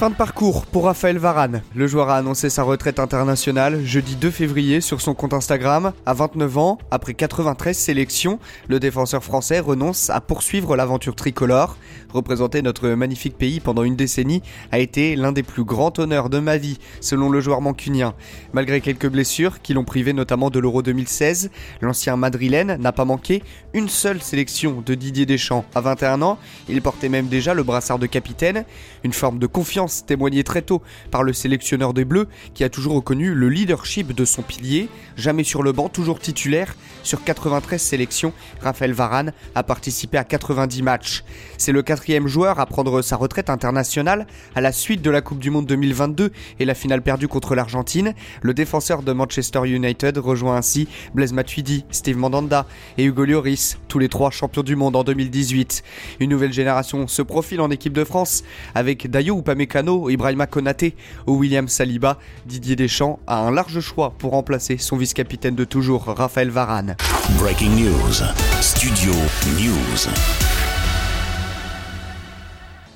Fin de parcours pour Raphaël Varane. Le joueur a annoncé sa retraite internationale jeudi 2 février sur son compte Instagram. À 29 ans, après 93 sélections, le défenseur français renonce à poursuivre l'aventure tricolore. Représenter notre magnifique pays pendant une décennie a été l'un des plus grands honneurs de ma vie, selon le joueur mancunien. Malgré quelques blessures qui l'ont privé notamment de l'Euro 2016, l'ancien madrilène n'a pas manqué une seule sélection de Didier Deschamps. À 21 ans, il portait même déjà le brassard de capitaine, une forme de confiance témoigné très tôt par le sélectionneur des Bleus qui a toujours reconnu le leadership de son pilier, jamais sur le banc, toujours titulaire. Sur 93 sélections, Raphaël Varane a participé à 90 matchs. C'est le quatrième joueur à prendre sa retraite internationale à la suite de la Coupe du Monde 2022 et la finale perdue contre l'Argentine. Le défenseur de Manchester United rejoint ainsi Blaise Matuidi, Steve Mandanda et Hugo Lloris, tous les trois champions du monde en 2018. Une nouvelle génération se profile en équipe de France avec Dayo Ibrahima Konaté ou William Saliba, Didier Deschamps a un large choix pour remplacer son vice-capitaine de toujours, Raphaël Varane. Breaking News. Studio News.